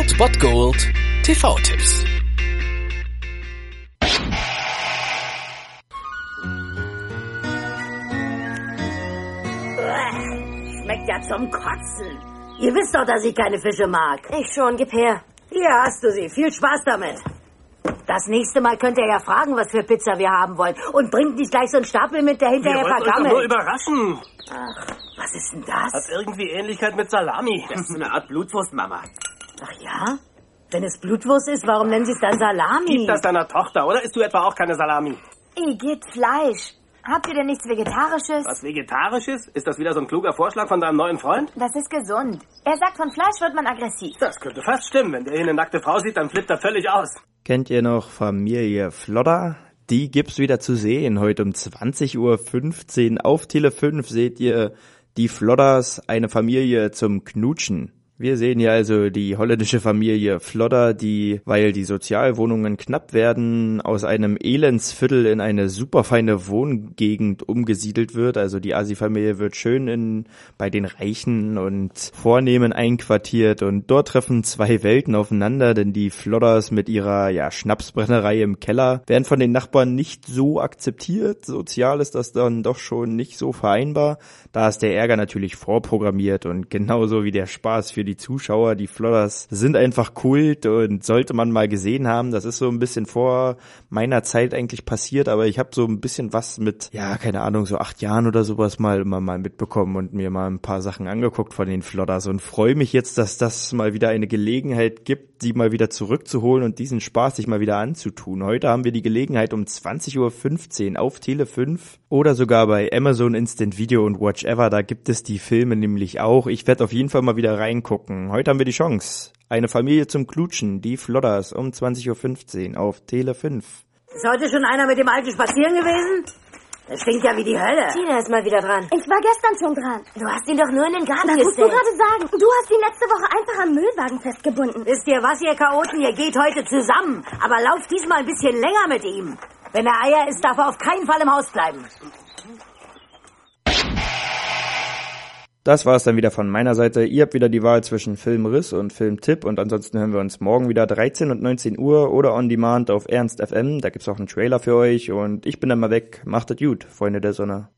Old Bot Gold TV-Tipps. Schmeckt ja zum Kotzen. Ihr wisst doch, dass ich keine Fische mag. Ich schon, gib her. Hier hast du sie. Viel Spaß damit. Das nächste Mal könnt ihr ja fragen, was für Pizza wir haben wollen. Und bringt nicht gleich so einen Stapel mit, der hinterher Wir wollten euch doch vergammelt. nur überraschen. Ach, was ist denn das? Hat irgendwie Ähnlichkeit mit Salami. Das ist eine Art Blutwurst, Mama. Ach ja? Wenn es Blutwurst ist, warum nennen sie es dann Salami? Gib das deiner Tochter, oder isst du etwa auch keine Salami? Igitt, Fleisch. Habt ihr denn nichts Vegetarisches? Was Vegetarisches? Ist das wieder so ein kluger Vorschlag von deinem neuen Freund? Das ist gesund. Er sagt, von Fleisch wird man aggressiv. Das könnte fast stimmen. Wenn der hier eine nackte Frau sieht, dann flippt er völlig aus. Kennt ihr noch Familie Flodder? Die gibt's wieder zu sehen. Heute um 20.15 Uhr auf Tele 5 seht ihr die Flodders, eine Familie zum Knutschen. Wir sehen hier also die holländische Familie Flodder, die, weil die Sozialwohnungen knapp werden, aus einem Elendsviertel in eine superfeine Wohngegend umgesiedelt wird. Also die Asi-Familie wird schön in, bei den Reichen und Vornehmen einquartiert und dort treffen zwei Welten aufeinander, denn die Flodders mit ihrer, ja, Schnapsbrennerei im Keller werden von den Nachbarn nicht so akzeptiert. Sozial ist das dann doch schon nicht so vereinbar. Da ist der Ärger natürlich vorprogrammiert und genauso wie der Spaß für die Zuschauer. Die Flodders sind einfach Kult und sollte man mal gesehen haben. Das ist so ein bisschen vor meiner Zeit eigentlich passiert, aber ich habe so ein bisschen was mit, ja, keine Ahnung, so acht Jahren oder sowas mal immer mal mitbekommen und mir mal ein paar Sachen angeguckt von den Flodders und freue mich jetzt, dass das mal wieder eine Gelegenheit gibt, sie mal wieder zurückzuholen und diesen Spaß sich mal wieder anzutun. Heute haben wir die Gelegenheit um 20.15 Uhr auf Tele 5 oder sogar bei Amazon Instant Video und Watch Ever. Da gibt es die Filme nämlich auch. Ich werde auf jeden Fall mal wieder reingucken. Heute haben wir die Chance. Eine Familie zum Klutschen, die Flodders um 20.15 Uhr auf Tele 5. Ist heute schon einer mit dem Alten spazieren gewesen? Das stinkt ja wie die Hölle. Tina ist mal wieder dran. Ich war gestern schon dran. Du hast ihn doch nur in den Garten Das musst du gestellt. gerade sagen. Du hast ihn letzte Woche einfach am Müllwagen festgebunden. Wisst ihr was, ihr Chaoten? Ihr geht heute zusammen. Aber lauft diesmal ein bisschen länger mit ihm. Wenn er Eier ist, darf er auf keinen Fall im Haus bleiben. Das war es dann wieder von meiner Seite. Ihr habt wieder die Wahl zwischen Filmriss und Filmtipp und ansonsten hören wir uns morgen wieder 13 und 19 Uhr oder on demand auf Ernst FM. Da gibt's auch einen Trailer für euch und ich bin dann mal weg. Macht es gut, Freunde der Sonne.